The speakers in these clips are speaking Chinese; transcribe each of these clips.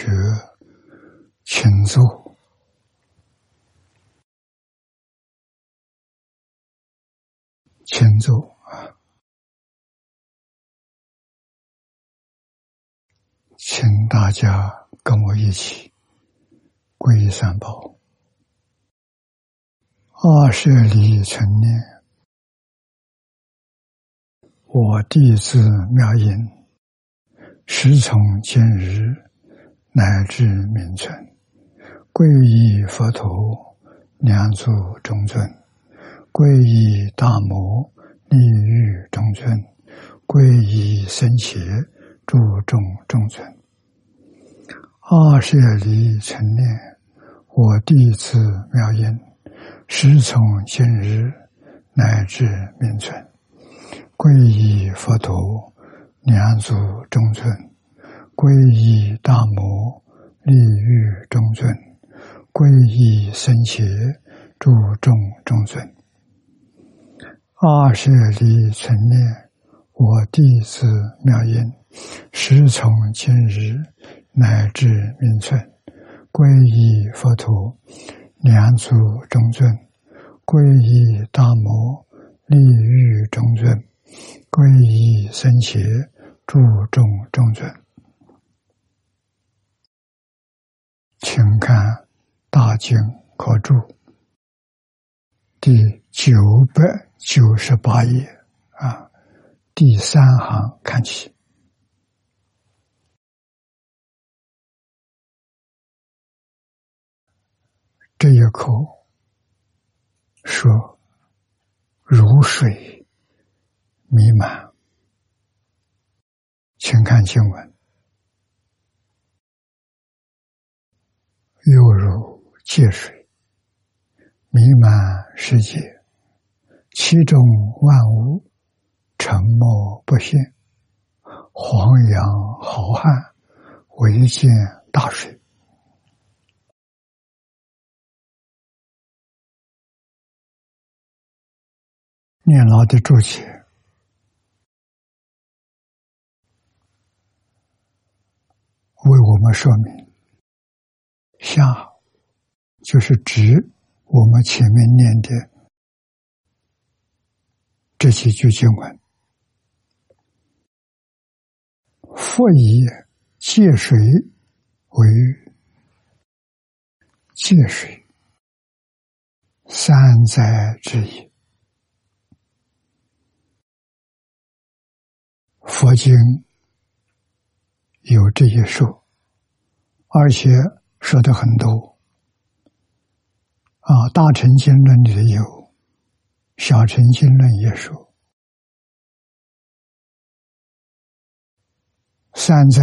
学，请坐，请坐啊！请大家跟我一起皈依三宝，二舍离成念。我弟子妙音，时从今日乃至名存，皈依佛陀，两足中尊；皈依大摩，利欲中尊；皈依僧伽，注重中尊。二舍离成念，我弟子妙音，师从今日乃至名存。皈依佛陀，两足中尊；皈依大摩，利欲中尊；皈依僧伽，注重中尊。二舍离存念，我弟子妙音，时从今日乃至明存，皈依佛陀，两足中尊；皈依大摩，利欲中尊。皈依僧伽，注重中尊，请看《大经可注》第九百九十八页啊，第三行看起，这一口说如水。弥漫，请看经文，犹如界水，弥漫世界，其中万物沉默不现，黄洋浩瀚，唯见大水。念老的注解。为我们说明，下就是指我们前面念的这几句经文：“佛以借水为借水，三灾之一。”佛经。有这些说，而且说的很多。啊，《大乘经论》里有，《小乘经论》也说，三灾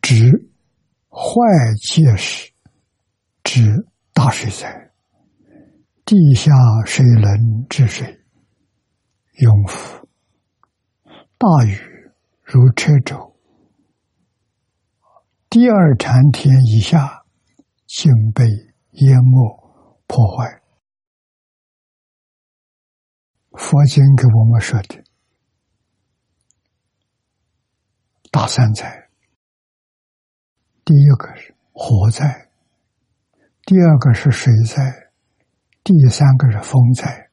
指坏结石，指大水灾，地下水能治水，永福。大雨。如车轴，第二禅天以下，竟被淹没破坏。佛经给我们说的大三灾，第一个是火灾，第二个是水灾，第三个是风灾。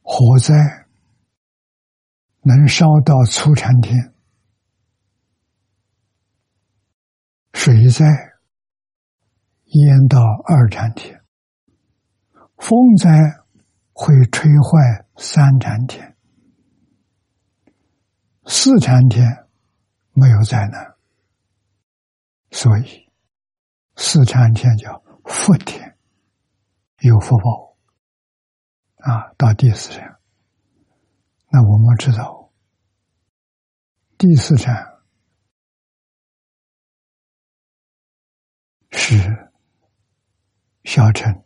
火灾。能烧到初禅天，水灾淹到二禅天，风灾会吹坏三禅天，四禅天没有灾难，所以四禅天叫福天，有福报啊，到第四禅。那我们知道，第四禅是小乘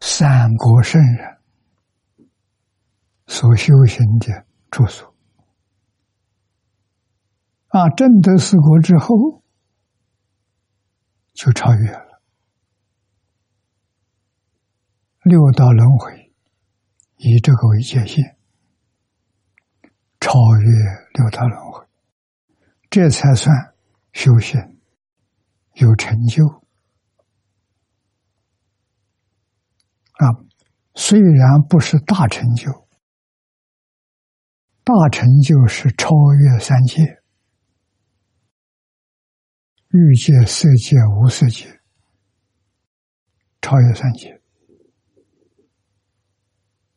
三国圣人所修行的住所啊，正德四国之后就超越了，六道轮回以这个为界限，超越六道轮回，这才算修行有成就啊！虽然不是大成就，大成就是超越三界，欲界、色界、无色界，超越三界。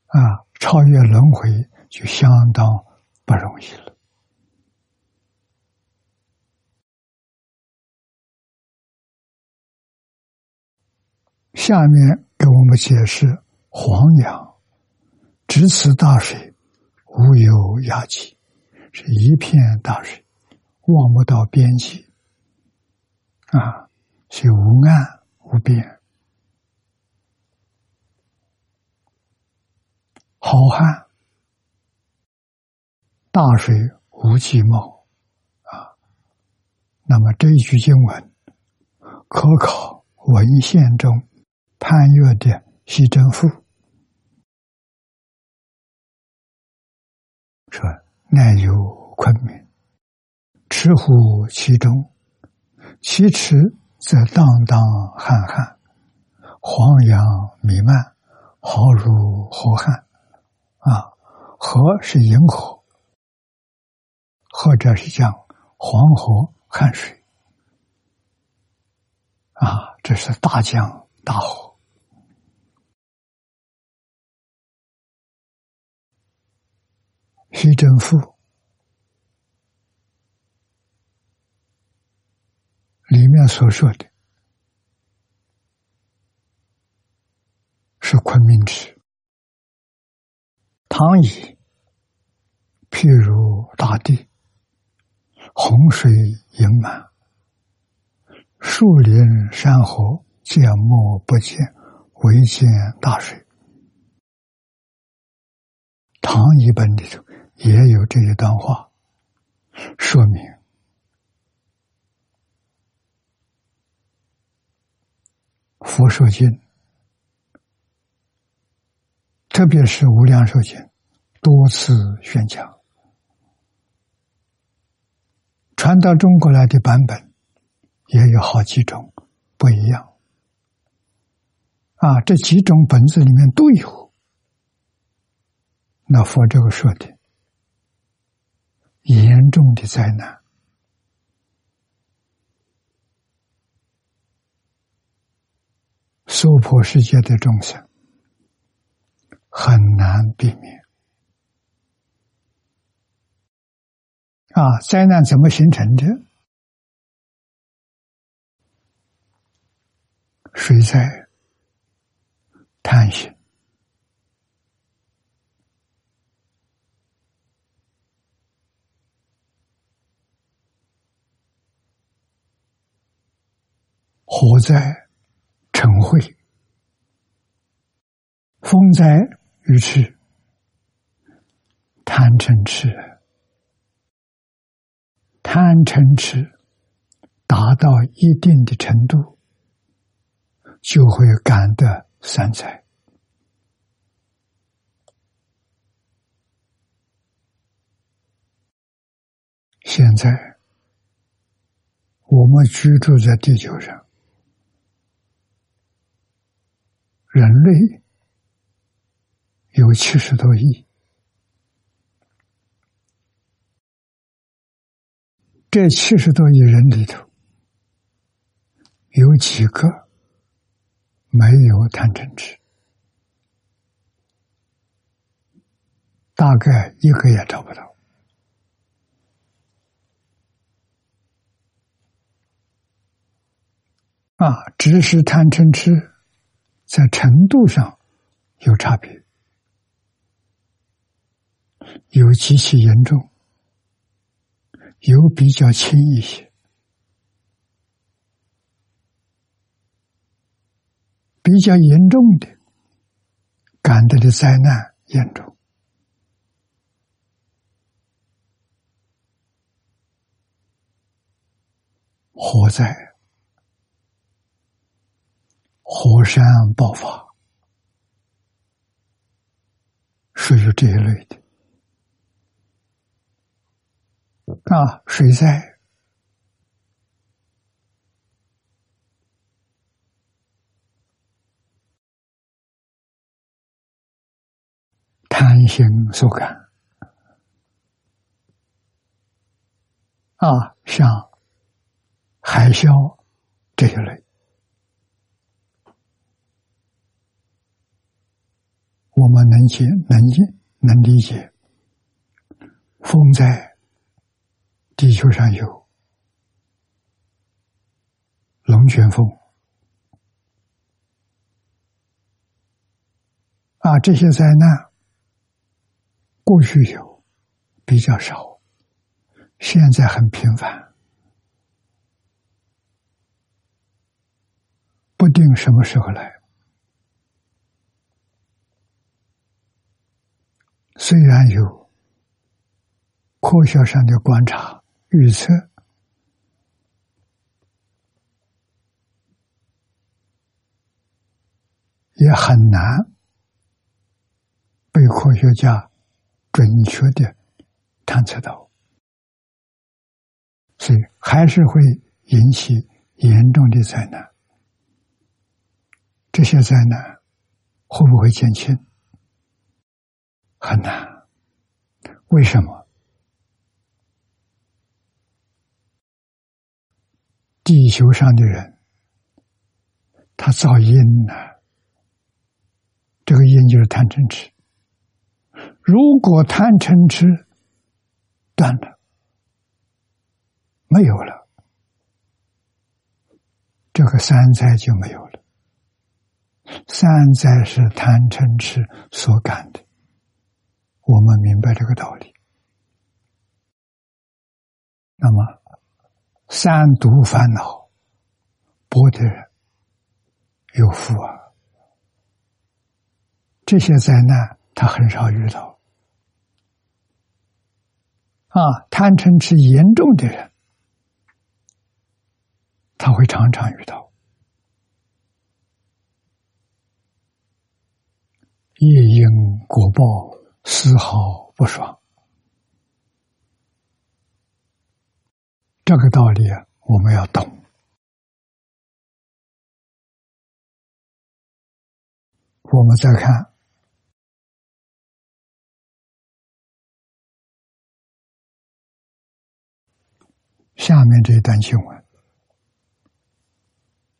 啊，超越轮回就相当不容易了。下面给我们解释：黄洋直此大水，无有涯际，是一片大水，望不到边际。啊，是无岸无边。好汉，大水无际貌啊！那么这一句经文可考文献中潘岳的《西征赋》，说乃有昆明，池湖其中，其池则荡荡瀚瀚，黄杨弥漫，好如河汉。啊，河是银河，或者是讲黄河汉水，啊，这是大江大河。徐正富里面所说的，是昆明池。唐以譬如大地，洪水盈满，树林山河见莫不见，唯见大水。唐一本里头也有这一段话，说明佛说经，特别是无量寿经。多次宣讲，传到中国来的版本也有好几种不一样。啊，这几种本子里面都有。那佛这个说的严重的灾难，娑婆世界的众生很难避免。啊，灾难怎么形成的？水灾、贪心、火灾、尘秽、风灾、雨痴、贪嗔痴。贪嗔痴达到一定的程度，就会感得三灾。现在我们居住在地球上，人类有七十多亿。这七十多亿人里头，有几个没有贪嗔痴？大概一个也找不到。啊，只是贪嗔痴在程度上有差别，有极其严重。有比较轻一些，比较严重的，感到的灾难严重，火灾、火山爆发，属于这一类的。啊，水灾、贪心所感，啊，像海啸这一类，我们能解、能解、能理解，风灾。地球上有龙卷风啊，这些灾难过去有比较少，现在很频繁，不定什么时候来。虽然有科学上的观察。预测也很难被科学家准确的探测到，所以还是会引起严重的灾难。这些灾难会不会减轻？很难。为什么？地球上的人，他造因呢？这个因就是贪嗔痴。如果贪嗔痴断了，没有了，这个三灾就没有了。三灾是贪嗔痴所感的，我们明白这个道理。那么。三毒烦恼，薄的人有福啊！这些灾难他很少遇到啊。贪嗔痴严重的人，他会常常遇到业因果报，丝毫不爽。这个道理，我们要懂。我们再看下面这一段经文，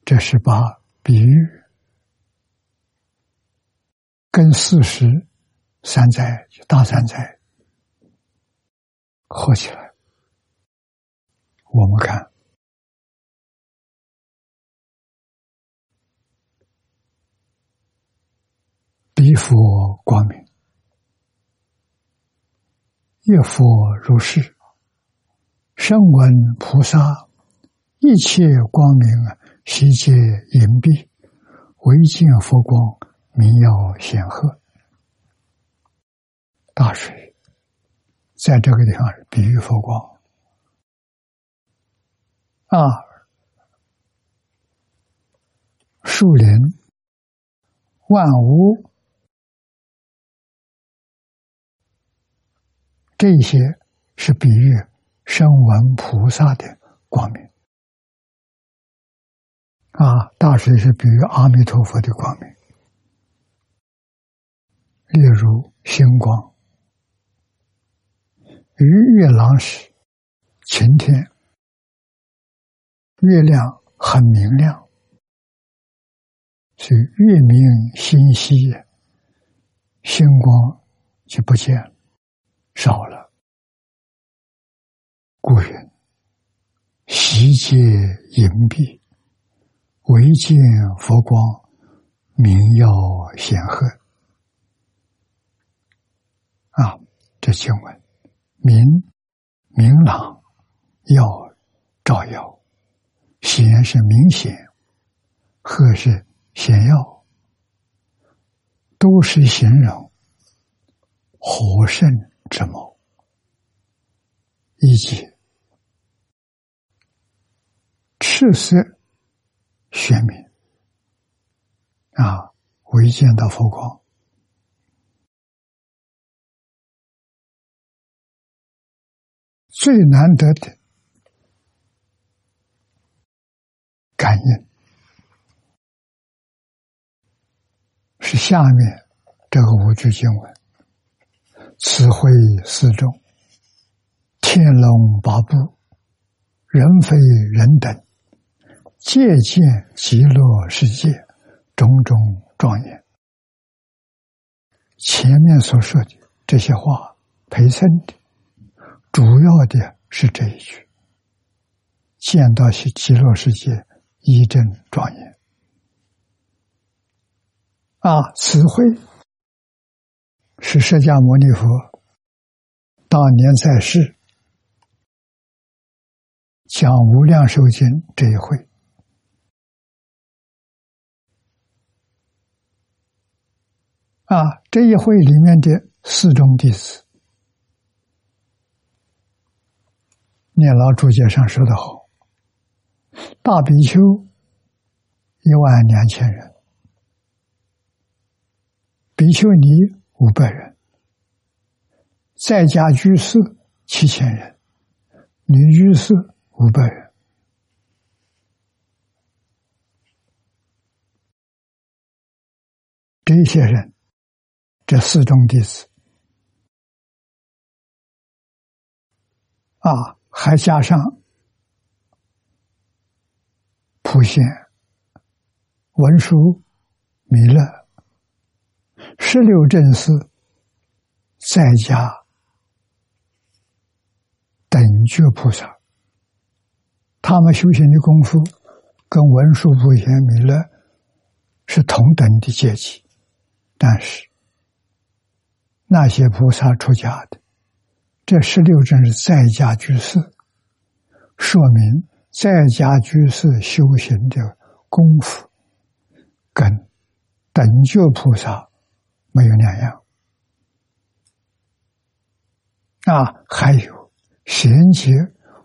这是把比喻跟事实三灾、大三灾合起来。我们看，彼佛光明，业佛如是，声闻菩萨一切光明，悉皆隐蔽，唯见佛光明耀显赫。大水在这个地方比喻佛光。啊，树林、万物，这些是比喻声闻菩萨的光明。啊，大水是比喻阿弥陀佛的光明，例如星光、与月朗时、晴天。月亮很明亮，所以月明星稀，星光就不见少了。故云：“悉皆隐蔽，唯见佛光明耀显赫。”啊，这经文明明朗，耀照耀。显是明显，或是显要，都是形容火盛之谋，以及赤色玄明啊，唯见到佛光，最难得的感应，是下面这个五句经文：“慈惠四众，天龙八部，人非人等，借见极乐世界，种种庄严。”前面所说的这些话陪衬的，主要的是这一句：“见到是极乐世界，一真庄严。”啊，此会是释迦牟尼佛当年在世讲《无量寿经》这一回。啊，这一会里面的四众弟子，念老注解上说的好：大比丘一万两千人，比丘尼五百人，在家居士七千人，女居士五百人，这些人。这四种弟子。啊，还加上普贤、文殊、弥勒、十六正士，在家等觉菩萨，他们修行的功夫跟文殊、普贤、弥勒是同等的阶级，但是。那些菩萨出家的，这十六正是在家居士，说明在家居士修行的功夫，跟等觉菩萨没有两样。啊，还有贤劫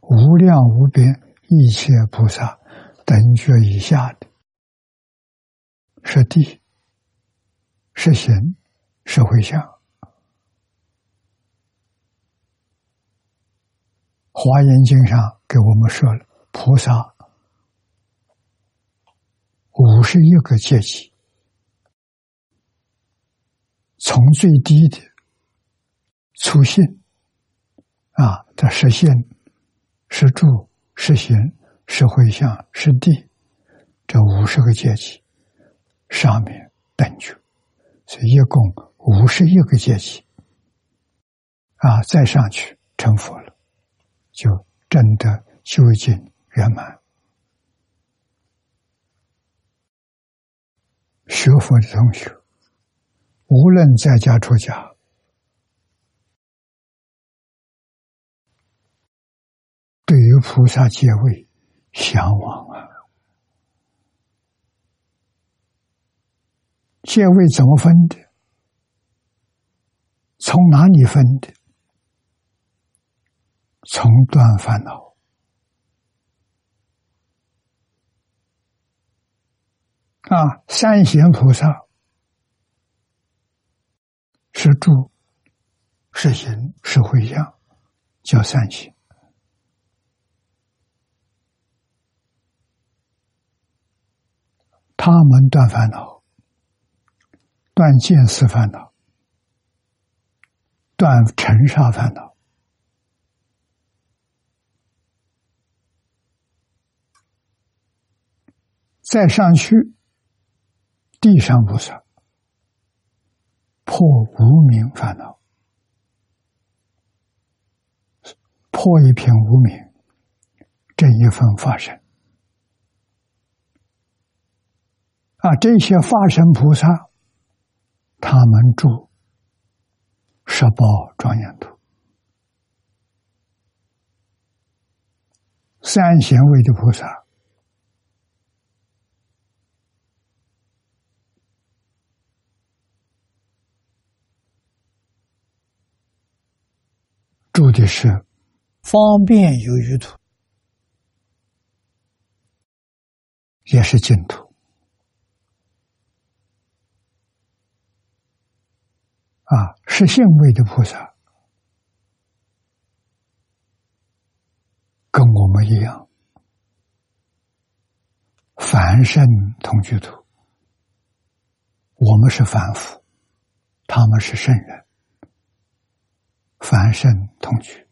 无量无边一切菩萨等觉以下的，是地，是行，是回向。华严经上给我们说了，菩萨五十一个阶级，从最低的出现啊，的实现、是住、是行、是回向、是地，这五十个阶级上面等觉，所以一共五十一个阶级啊，再上去成佛了。就真的修行圆满，学佛的同学，无论在家出家，对于菩萨戒位向往啊，戒位怎么分的？从哪里分的？从断烦恼啊，三贤菩萨是住、是行、是回向，叫三贤。他们断烦恼，断见思烦恼，断尘沙烦恼。再上去，地上菩萨破无明烦恼，破一片无明，这一份法身啊，这些法身菩萨，他们住十宝庄严土，三贤位的菩萨。住的是方便有余土，也是净土。啊，是性位的菩萨。跟我们一样，凡圣同居土。我们是凡夫，他们是圣人，凡圣同居。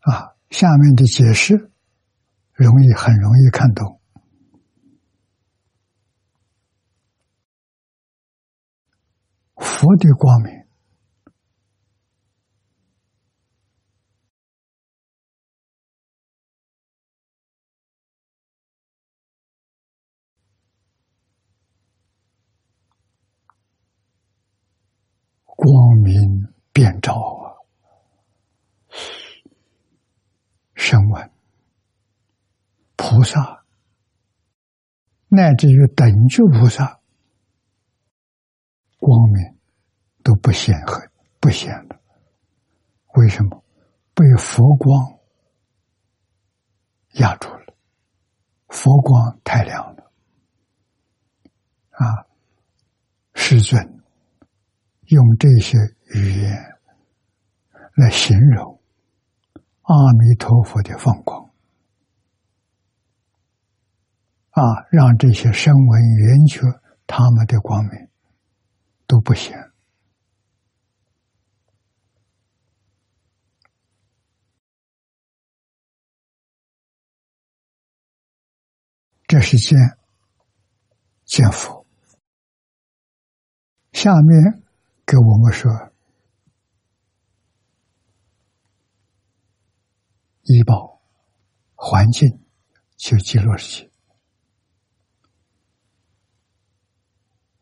啊，下面的解释容易，很容易看懂。佛的光明，光明遍照啊！声闻、菩萨，乃至于等觉菩萨，光明。都不显黑，不显了。为什么？被佛光压住了。佛光太亮了，啊！世尊用这些语言来形容阿弥陀佛的放光，啊，让这些声闻缘觉他们的光明都不行。这是见见佛。下面给我们说，医保环境就极乐世界。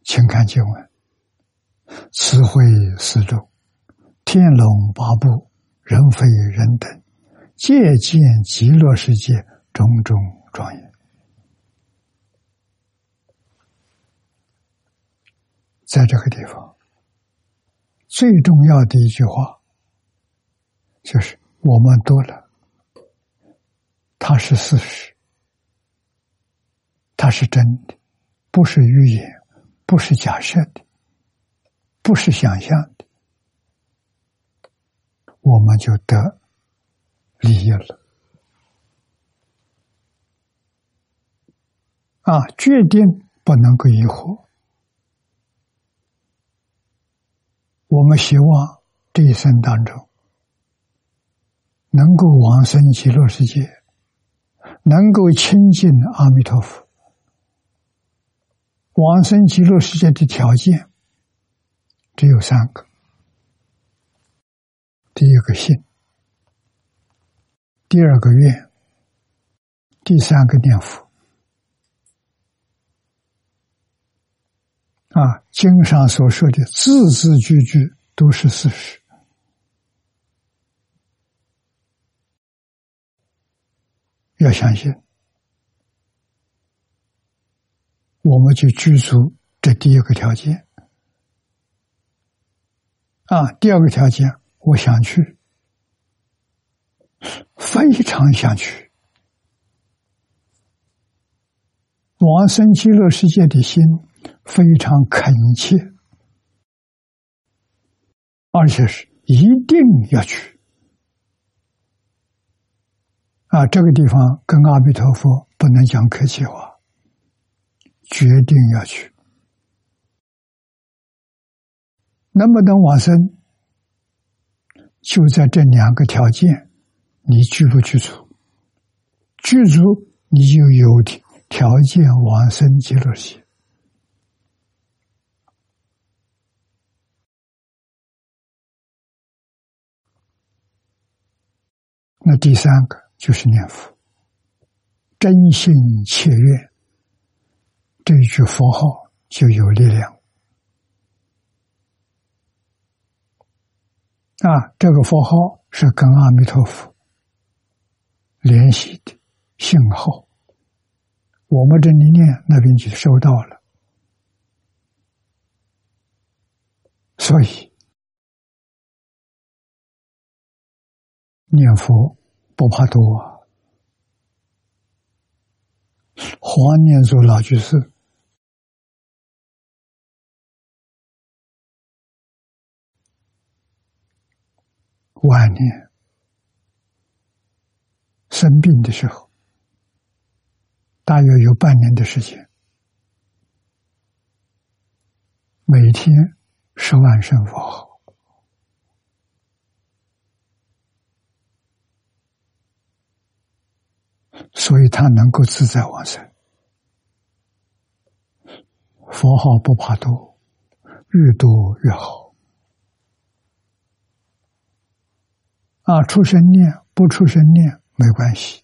请看经文：慈惠四周，天龙八部，人非人等，借鉴极乐世界种种庄严。在这个地方，最重要的一句话就是我们多了，它是事实，它是真的，不是预言，不是假设的，不是想象的，我们就得利益了。啊，决定不能够疑惑。我们希望这一生当中能够往生极乐世界，能够亲近阿弥陀佛。往生极乐世界的条件只有三个：第一个信，第二个愿，第三个念佛。啊，经上所说的字字句句都是事实，要相信，我们就居住这第一个条件。啊，第二个条件，我想去，非常想去，往生极乐世界的心。非常恳切，而且是一定要去啊！这个地方跟阿弥陀佛不能讲客气话，决定要去。能不能往生，就在这两个条件，你具不具足？具足，你就有条件往生极乐世界。那第三个就是念佛，真心切愿，这一句佛号就有力量。啊，这个佛号是跟阿弥陀佛联系的信号，我们这里念那边就收到了，所以。念佛不怕多。黄念祖老居士晚年生病的时候，大约有半年的时间，每天十万声佛号。所以他能够自在往生。佛号不怕多，越多越好。啊，出生念不出生念没关系。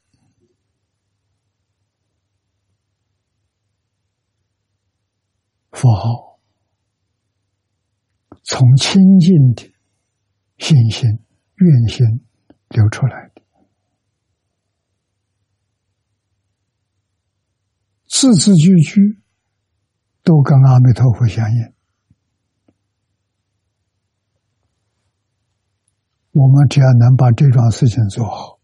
佛号从清净的信心、愿心流出来的，字字句句。都跟阿弥陀佛相应，我们只要能把这桩事情做好，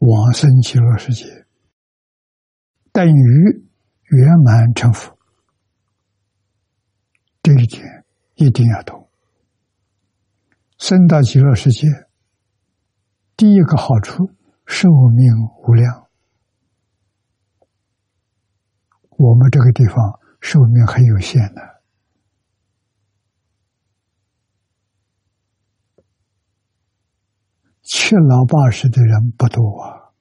往生极乐世界等于圆满成佛，这一点一定要懂。生到极乐世界，第一个好处，寿命无量。我们这个地方寿命很有限的，七老八十的人不多啊，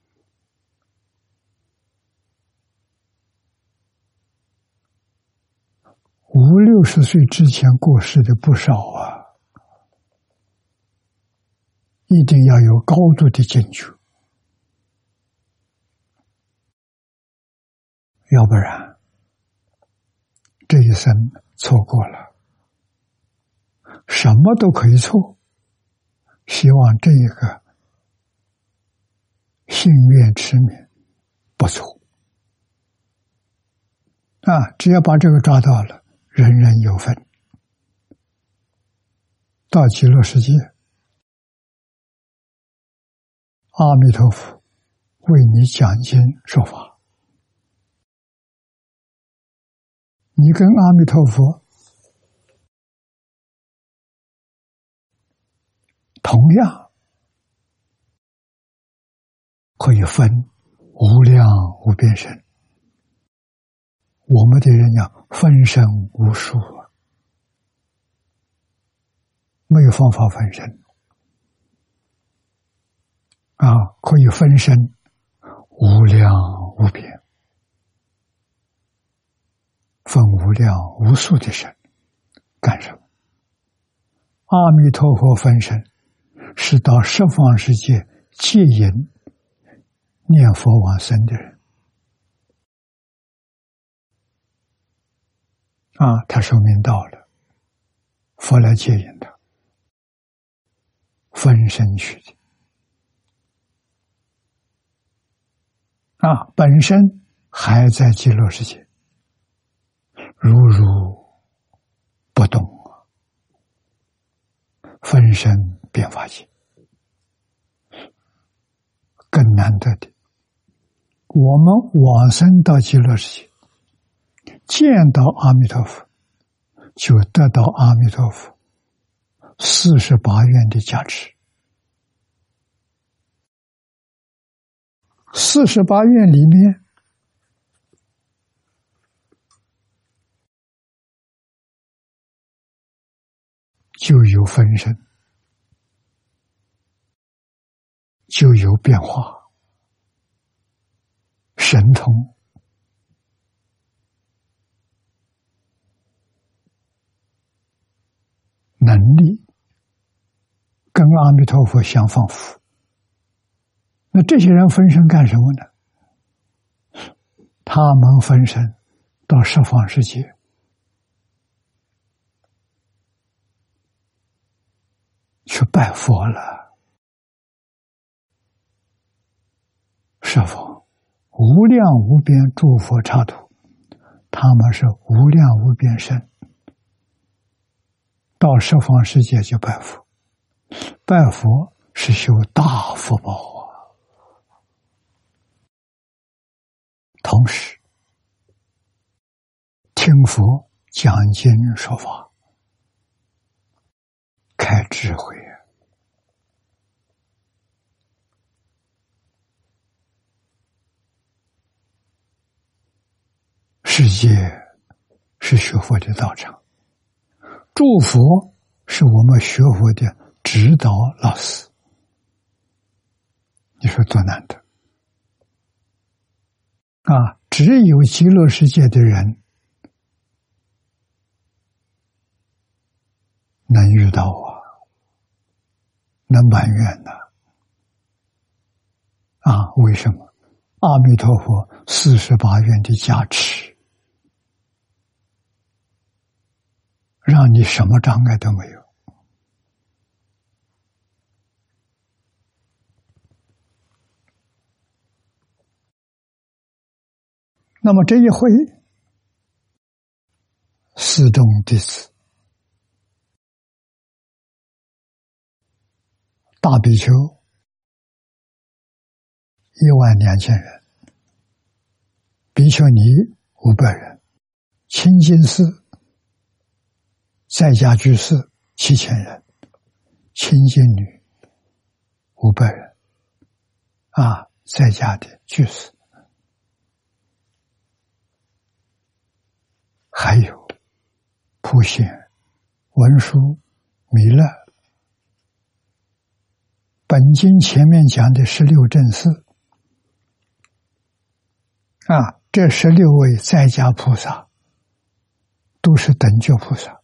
五六十岁之前过世的不少啊，一定要有高度的警觉，要不然。这一生错过了，什么都可以错。希望这一个心愿持名不错啊！只要把这个抓到了，人人有份。到极乐世界，阿弥陀佛为你讲经说法。你跟阿弥陀佛同样可以分无量无边身，我们的人要分身无数。啊，没有方法分身。啊，可以分身无量无边。分无量无数的身，干什么？阿弥陀佛分身是到十方世界接引念佛往生的人啊，他寿命到了，佛来接引他，分身去的啊，本身还在极乐世界。如如不动，分身变法界，更难得的。我们往生到极乐世界，见到阿弥陀佛，就得到阿弥陀佛四十八愿的加持。四十八愿里面。就有分身，就有变化，神通能力跟阿弥陀佛相仿佛。那这些人分身干什么呢？他们分身到十方世界。去拜佛了，是否无量无边诸佛刹土，他们是无量无边身，到十方世界就拜佛，拜佛是修大福报啊，同时听佛讲经说法，开。智慧啊！世界是学佛的道场，祝福是我们学佛的指导老师。你说多难得啊！只有极乐世界的人能遇到我，能埋怨呢？啊，为什么？阿弥陀佛四十八愿的加持，让你什么障碍都没有。那么这一回，四众弟子、大比丘一万两千人，比丘尼五百人，清净寺在家居士七千人，清净女五百人，啊，在家的居士。还有普贤、文殊、弥勒，本经前面讲的十六正士啊，这十六位在家菩萨都是等觉菩萨，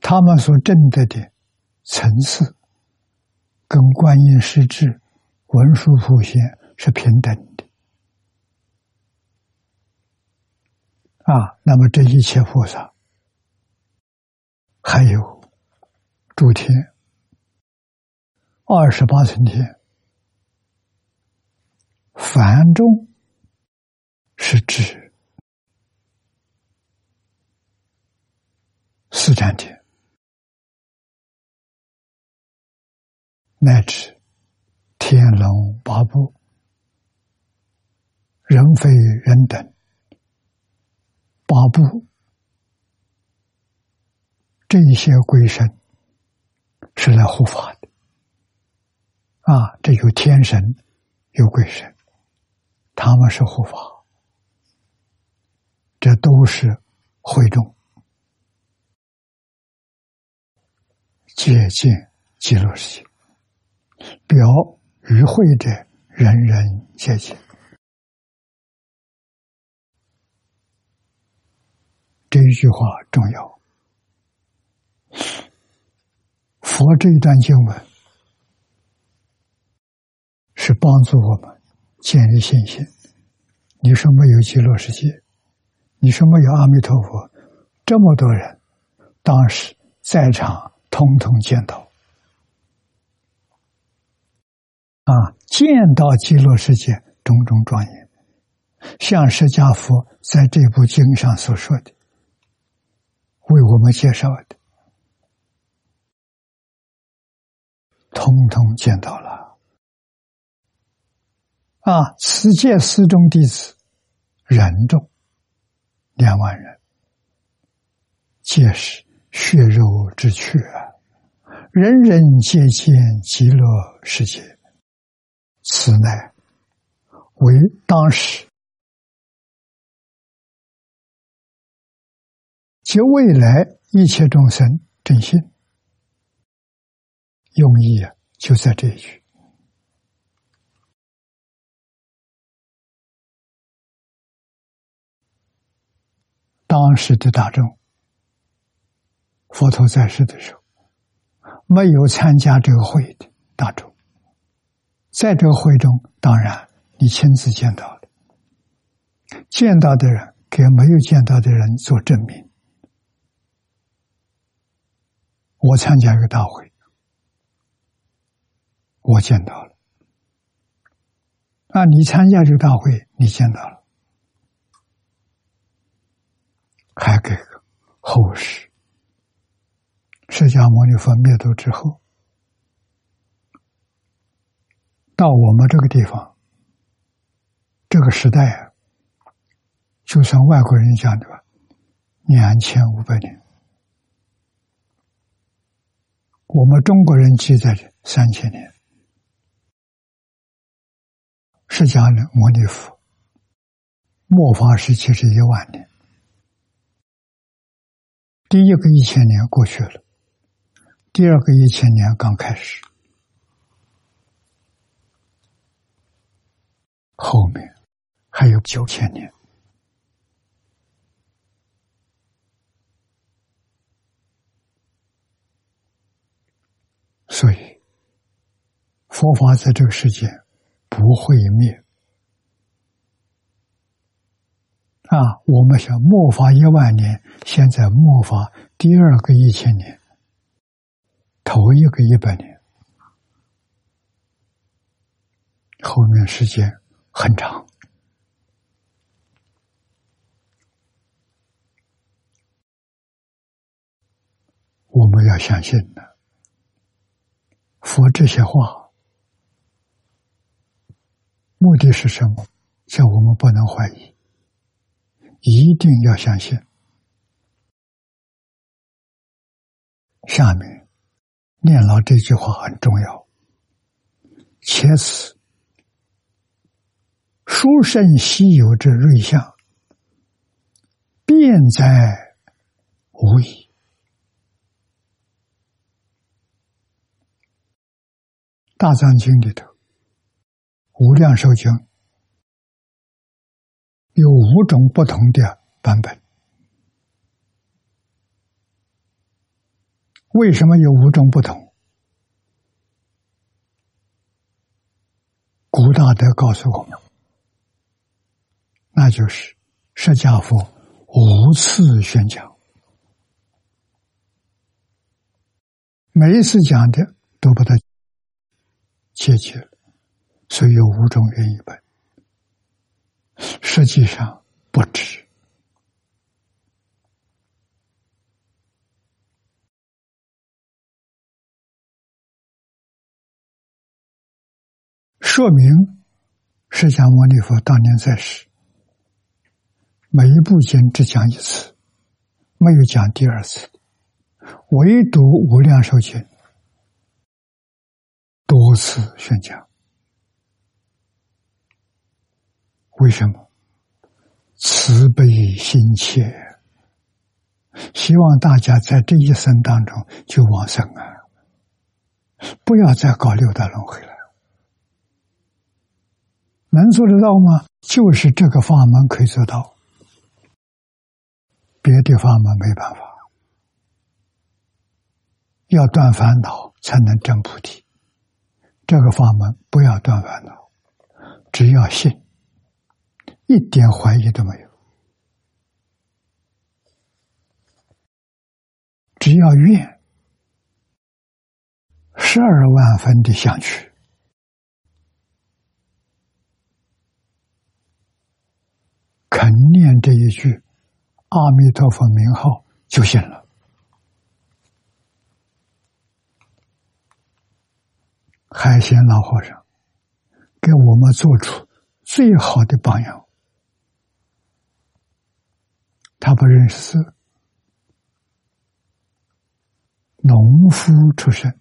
他们所证得的层次跟观音师智、文殊普贤是平等的。啊，那么这一切菩萨，还有诸天、二十八层天、凡众是指四禅天，乃至天龙八部、人非人等。八部这些鬼神是来护法的啊！这有天神，有鬼神，他们是护法，这都是会众接近极乐世界，表与会者人人皆近。这一句话重要。佛这一段经文是帮助我们建立信心。你说没有极乐世界，你说没有阿弥陀佛，这么多人当时在场，通通见到啊，见到极乐世界种种庄严，像释迦佛在这部经上所说的。为我们介绍的，通通见到了。啊，此界四众弟子，人众两万人，皆是血肉之躯啊！人人皆见极乐世界，此乃为当时。及未来一切众生真心用意啊，就在这一句。当时的大众，佛陀在世的时候，没有参加这个会的大众，在这个会中，当然你亲自见到了，见到的人给没有见到的人做证明。我参加一个大会，我见到了。啊，你参加这个大会，你见到了，还给个后世。释迦牟尼佛灭度之后，到我们这个地方，这个时代啊，就算外国人讲的吧，两千五百年。我们中国人记载的三千年，释迦牟尼佛末法时期是一万年，第一个一千年过去了，第二个一千年刚开始，后面还有九千年。所以，佛法在这个世界不会灭啊！我们想末法一万年，现在末法第二个一千年，头一个一百年，后面时间很长，我们要相信的。佛这些话，目的是什么？叫我们不能怀疑，一定要相信。下面念牢这句话很重要。且此殊胜稀有之瑞相，便在无疑。大藏经里头，《无量寿经》有五种不同的版本。为什么有五种不同？古大德告诉我们，那就是释迦佛五次宣讲，每一次讲的都把它。解决了，所以有五种原译本，实际上不止，说明释迦牟尼佛当年在世，每一部经只讲一次，没有讲第二次，唯独无量寿经。多次宣讲，为什么？慈悲心切，希望大家在这一生当中就往生啊！不要再搞六道轮回了。能做得到吗？就是这个法门可以做到，别的法门没办法。要断烦恼，才能证菩提。这个法门不要断烦恼，只要信，一点怀疑都没有；只要愿，十二万分的想去，肯念这一句阿弥陀佛名号就行了。海鲜老和尚给我们做出最好的榜样。他不认识字，农夫出身，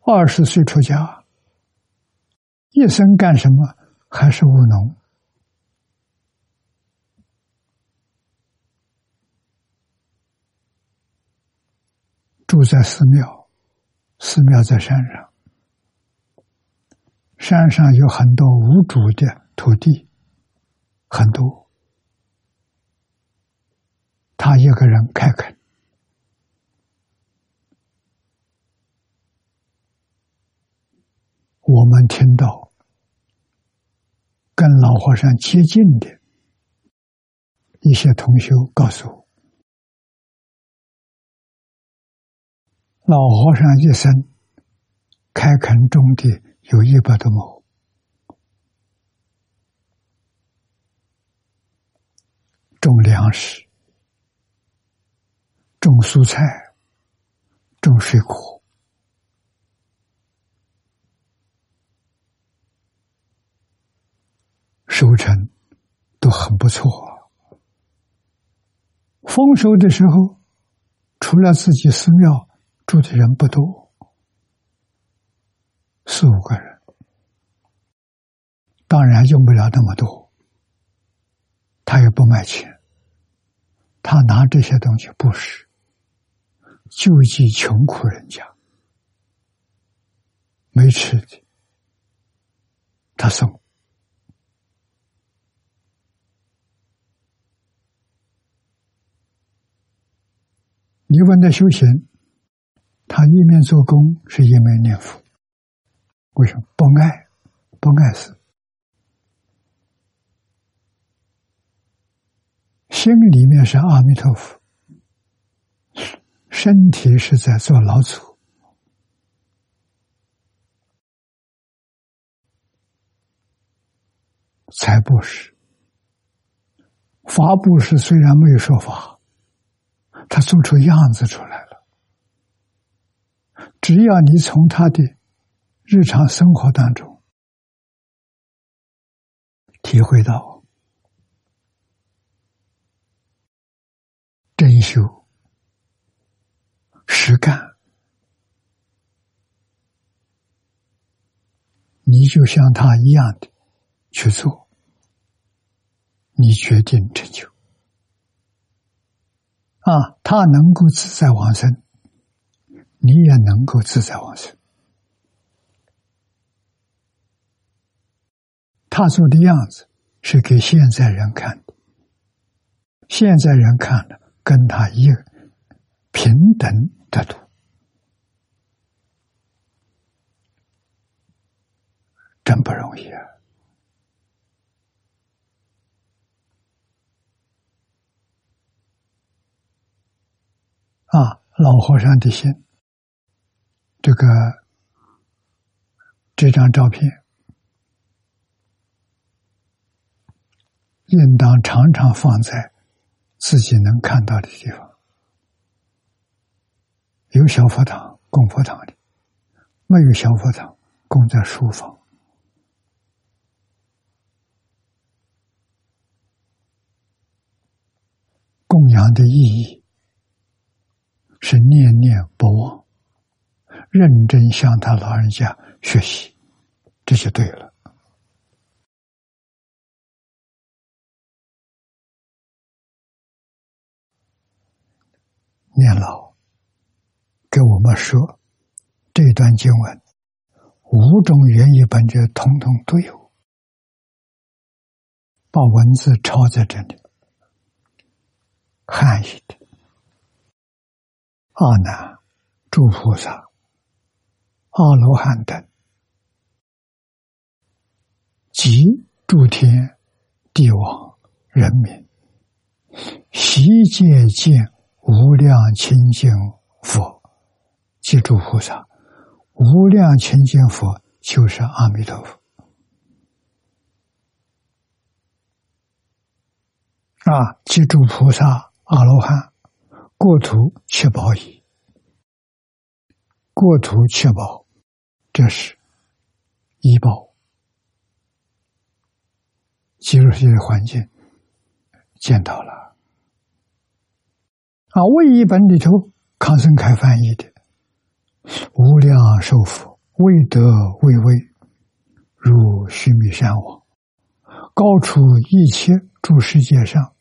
二十岁出家，一生干什么还是务农，住在寺庙。寺庙在山上，山上有很多无主的土地，很多。他一个人开垦。我们听到跟老和尚接近的一些同学告诉我。老和尚一生开垦种地有一百多亩，种粮食、种蔬菜、种水果，收成都很不错。丰收的时候，除了自己寺庙住的人不多，四五个人，当然用不了那么多。他也不卖钱，他拿这些东西布施，救济穷苦人家，没吃的，他送。你问他修行，他一面做工是一面念佛，为什么不爱？不爱死，心里面是阿弥陀佛，身体是在做老祖，才布施。法布施虽然没有说法。他做出样子出来，只要你从他的日常生活当中体会到真修实干，你就像他一样的去做，你决定成就。啊，他能够自在往生，你也能够自在往生。他做的样子是给现在人看的，现在人看了跟他一平等的度，真不容易啊。啊，老和尚的心，这个这张照片，应当常常放在自己能看到的地方。有小佛堂供佛堂里，没有小佛堂供在书房。供养的意义。是念念不忘，认真向他老人家学习，这就对了。念老给我们说，这段经文五种原译本就统统都有，把文字抄在这里，汉译的。阿难、诸菩萨、阿罗汉等，及诸天帝王人民，悉皆见无量清净佛，即诸菩萨。无量清净佛就是阿弥陀佛啊！即诸菩萨、阿罗汉。过土七宝矣，过土七宝，这是医宝。极乐世界的环境见到了啊，魏译本里头康生开翻译的“无量寿佛，未德巍巍，如须弥山王，高出一切诸世界上，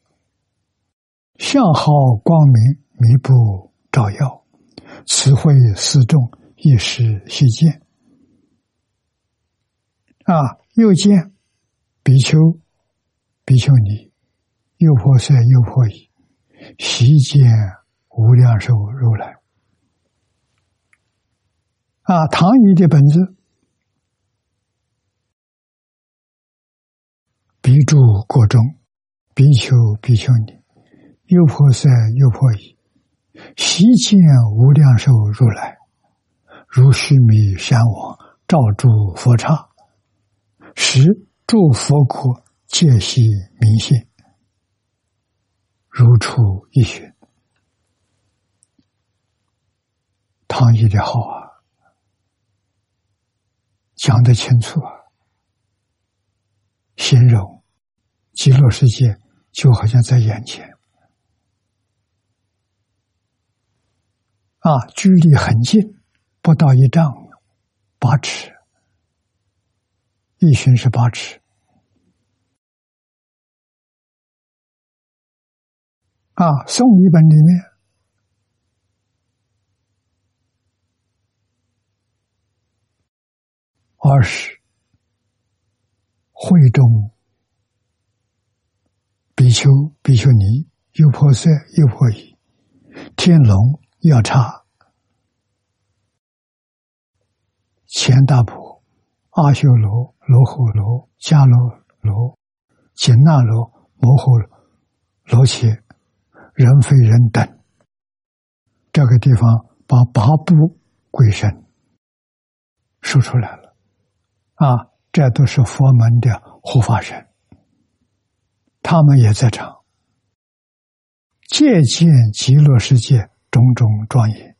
相好光明。”弥不照耀，慈惠四众，一时悉见。啊！又见比丘、比丘尼、又破色、又破衣，悉见无量寿如来。啊！唐译的本质，比诸国中，比丘、比丘尼，又破色、又破衣。悉见无量寿如来，如须弥山王照诸佛刹，十诸佛国皆悉明现，如出一寻。唐译的好啊，讲得清楚啊，形容极乐世界就好像在眼前。啊，距离很近，不到一丈，八尺，一旬是八尺。啊，宋一本里面，二十会中比丘、比丘尼，又破色又破衣，天龙。要差钱大婆、阿修罗、罗侯罗、迦罗罗、紧那罗、摩诃罗伽、人非人等，这个地方把八部鬼神说出来了啊！这都是佛门的护法神，他们也在场，借鉴极乐世界。种种庄严，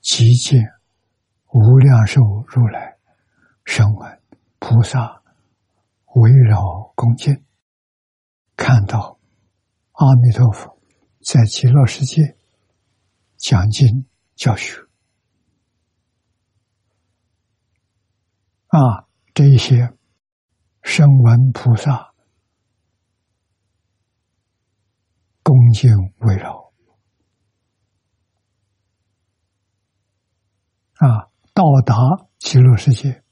极见无量寿如来声闻菩萨围绕恭敬，看到阿弥陀佛在极乐世界讲经教学啊，这一些声闻菩萨。恭敬围绕啊，到达极乐世界，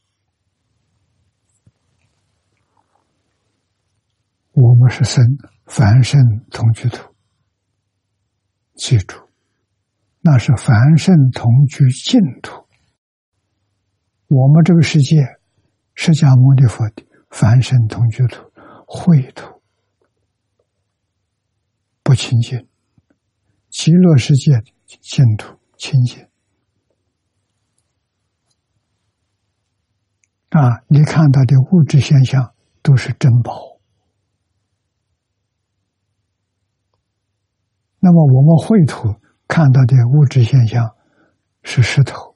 我们是生凡圣同居土，记住，那是凡圣同居净土。我们这个世界，释迦牟尼佛的凡圣同居土，秽土。不清净，极乐世界净土清净啊！你看到的物质现象都是珍宝，那么我们绘图看到的物质现象是石头，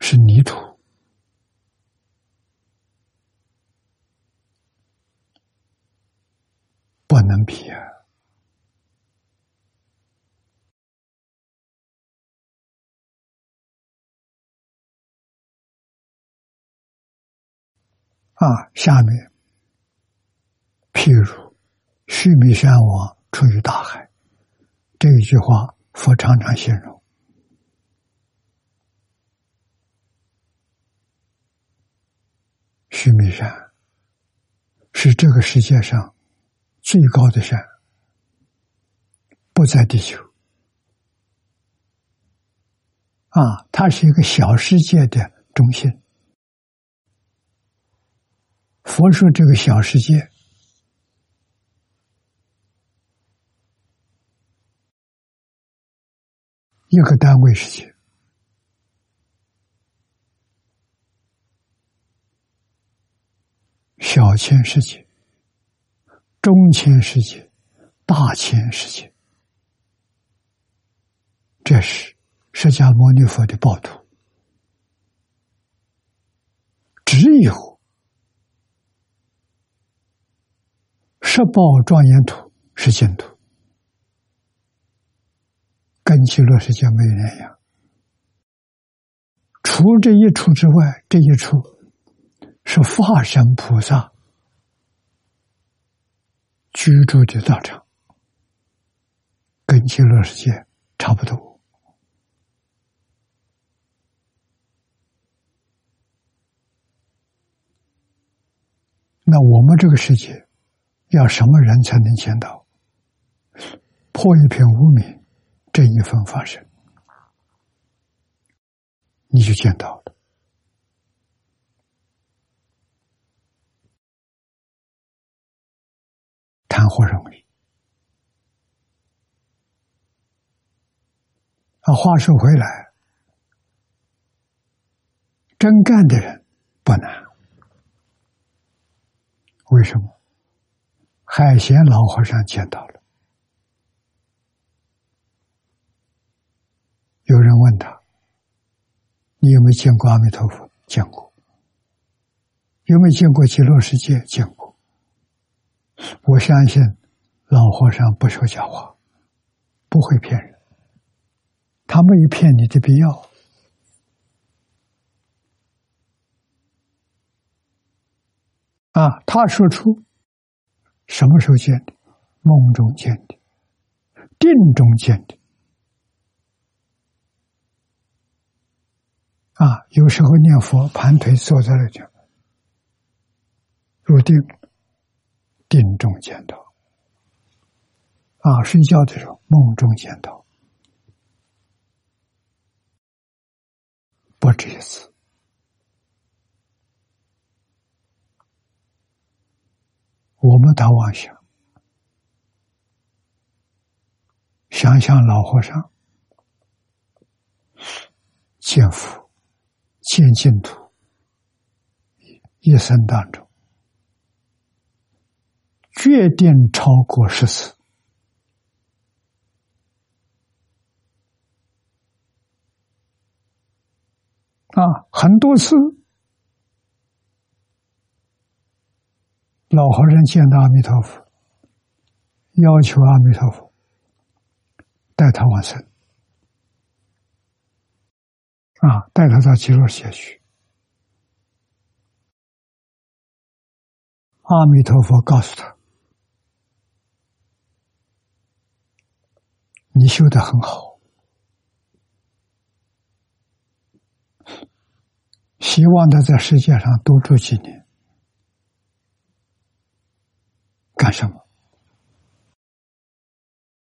是泥土，不能比啊！啊，下面，譬如须弥山王出于大海，这一句话，佛常常形容须弥山是这个世界上。最高的山不在地球啊，它是一个小世界的中心。佛说这个小世界一个单位世界，小千世界。中千世界，大千世界，这是释迦牟尼佛的报土。只有十报庄严土是净土，跟极乐世界没有两样。除这一处之外，这一处是化身菩萨。居住的道场，跟极乐世界差不多。那我们这个世界，要什么人才能见到？破一片无名，这一份发生，你就见到了。谈何容易？啊，话说回来，真干的人不难。为什么？海贤老和尚见到了。有人问他：“你有没有见过阿弥陀佛？”见过。有没有见过极乐世界？见过。我相信老和尚不说假话，不会骗人，他没有骗你的必要。啊，他说出什么时候见的？梦中见的，定中见的。啊，有时候念佛盘腿坐在那就入定，定中见到。啊，睡觉的时候梦中见到，不止一次。我们打妄想，想想老和尚见佛、见净土，一生当中决定超过十次啊，很多次。老和尚见到阿弥陀佛，要求阿弥陀佛带他往生，啊，带他到极乐世界去。阿弥陀佛告诉他：“你修的很好，希望他在世界上多住几年。”干什么？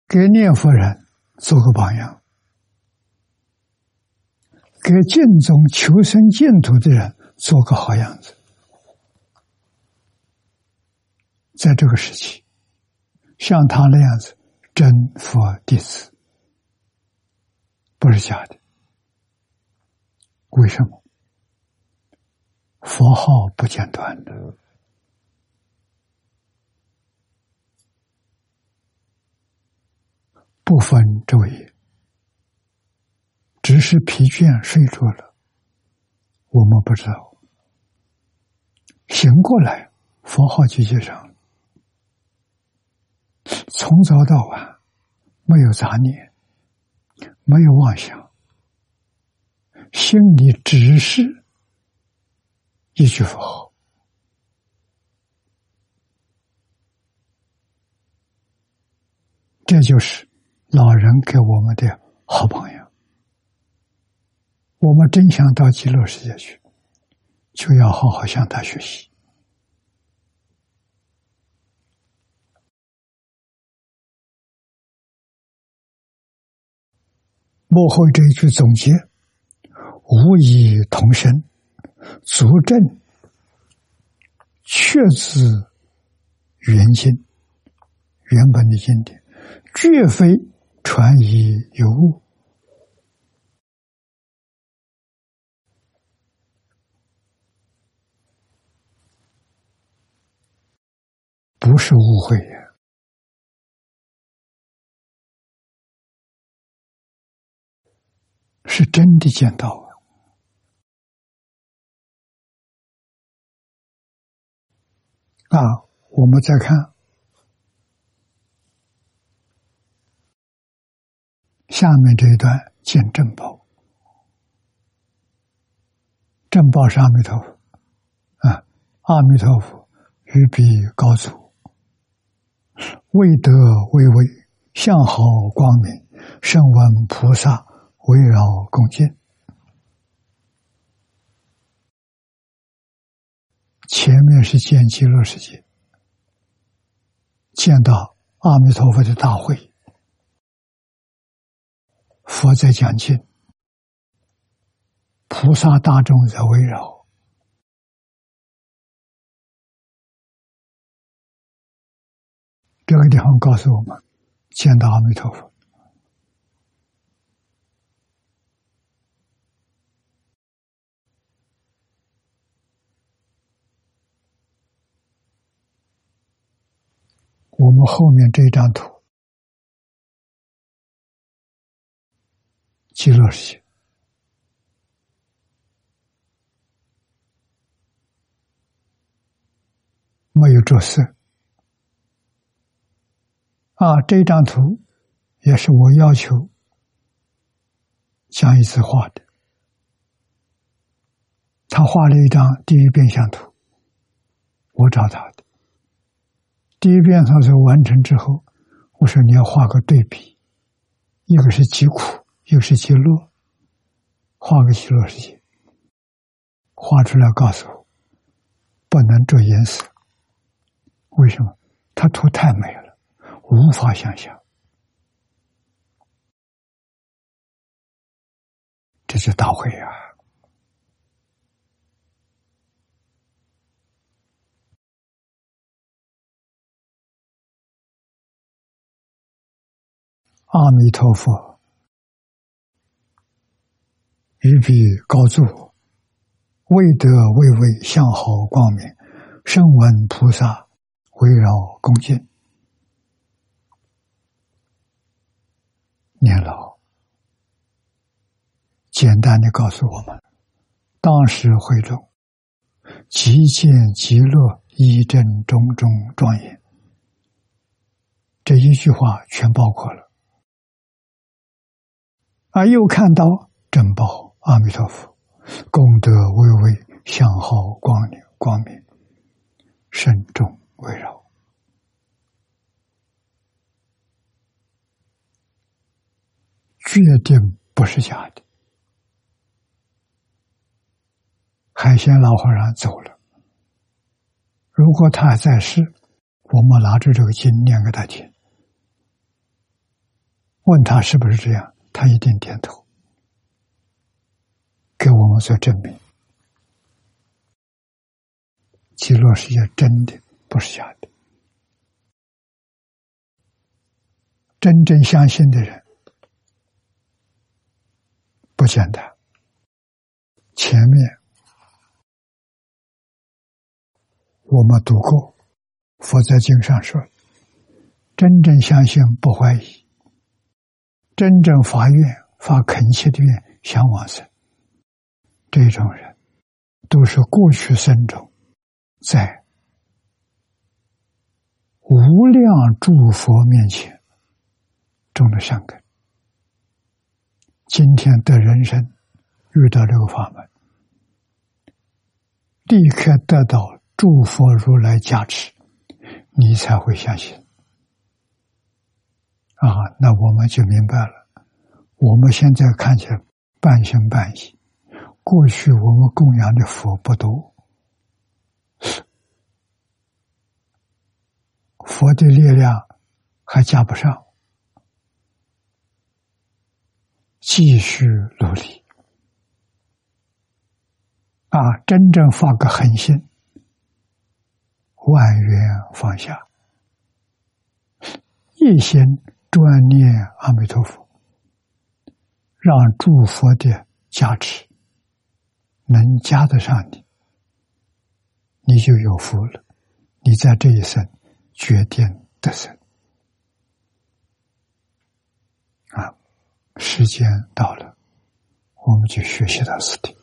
给念佛人做个榜样，给净宗求生净土的人做个好样子。在这个时期，像他那样子真佛弟子，不是假的。为什么？佛号不间断的。不分昼夜，只是疲倦睡着了，我们不知道。醒过来，佛号就接上，从早到晚没有杂念，没有妄想，心里只是一句佛号，这就是。老人给我们的好榜样，我们真想到极乐世界去，就要好好向他学习。幕后这一句总结：无以同生，足证确自原经原本的经典，绝非。传以有误，不是误会呀，是真的见到啊！我们再看。下面这一段见正报，正报是阿弥陀佛啊，阿弥陀佛于彼高祖，未得巍巍，相好光明，圣闻菩萨围绕恭敬。前面是见极乐世界，见到阿弥陀佛的大会。佛在讲经，菩萨大众在围绕。这个地方告诉我们：见到阿弥陀佛，我们后面这张图。极乐世界没有着色，啊，这张图也是我要求江一次画的。他画了一张第一变相图，我找他的。第一遍他说完成之后，我说你要画个对比，一个是极苦，一个是极乐，画个极乐世界，画出来告诉我，不能做颜色。为什么？他图太美了，无法想象。这是大会啊！阿弥陀佛，于彼高坐，未得未位相好光明，声闻菩萨。围绕恭敬，年老，简单的告诉我们：当时会中，极见极乐，一真种种庄严。这一句话全包括了。啊，又看到珍宝阿弥陀佛，功德巍巍，相好光明，光明慎重。围绕，决定不是假的。海鲜老和尚走了，如果他还在世，我们拿着这个经念给他听，问他是不是这样，他一定点头，给我们做证明。极乐世界真的。不是假的，真正相信的人不简单。前面我们读过《佛在经》上说，真正相信不怀疑，真正发愿发恳切的愿想往生，这种人都是过去生中在。无量诸佛面前种的善根，今天的人生遇到这个法门，立刻得到诸佛如来加持，你才会相信。啊，那我们就明白了。我们现在看起来半信半疑，过去我们供养的佛不多。佛的力量还加不上，继续努力啊！真正发个狠心，万缘放下，一心专念阿弥陀佛，让诸佛的加持能加得上你，你就有福了。你在这一生。决定得胜啊！时间到了，我们就学习到此地。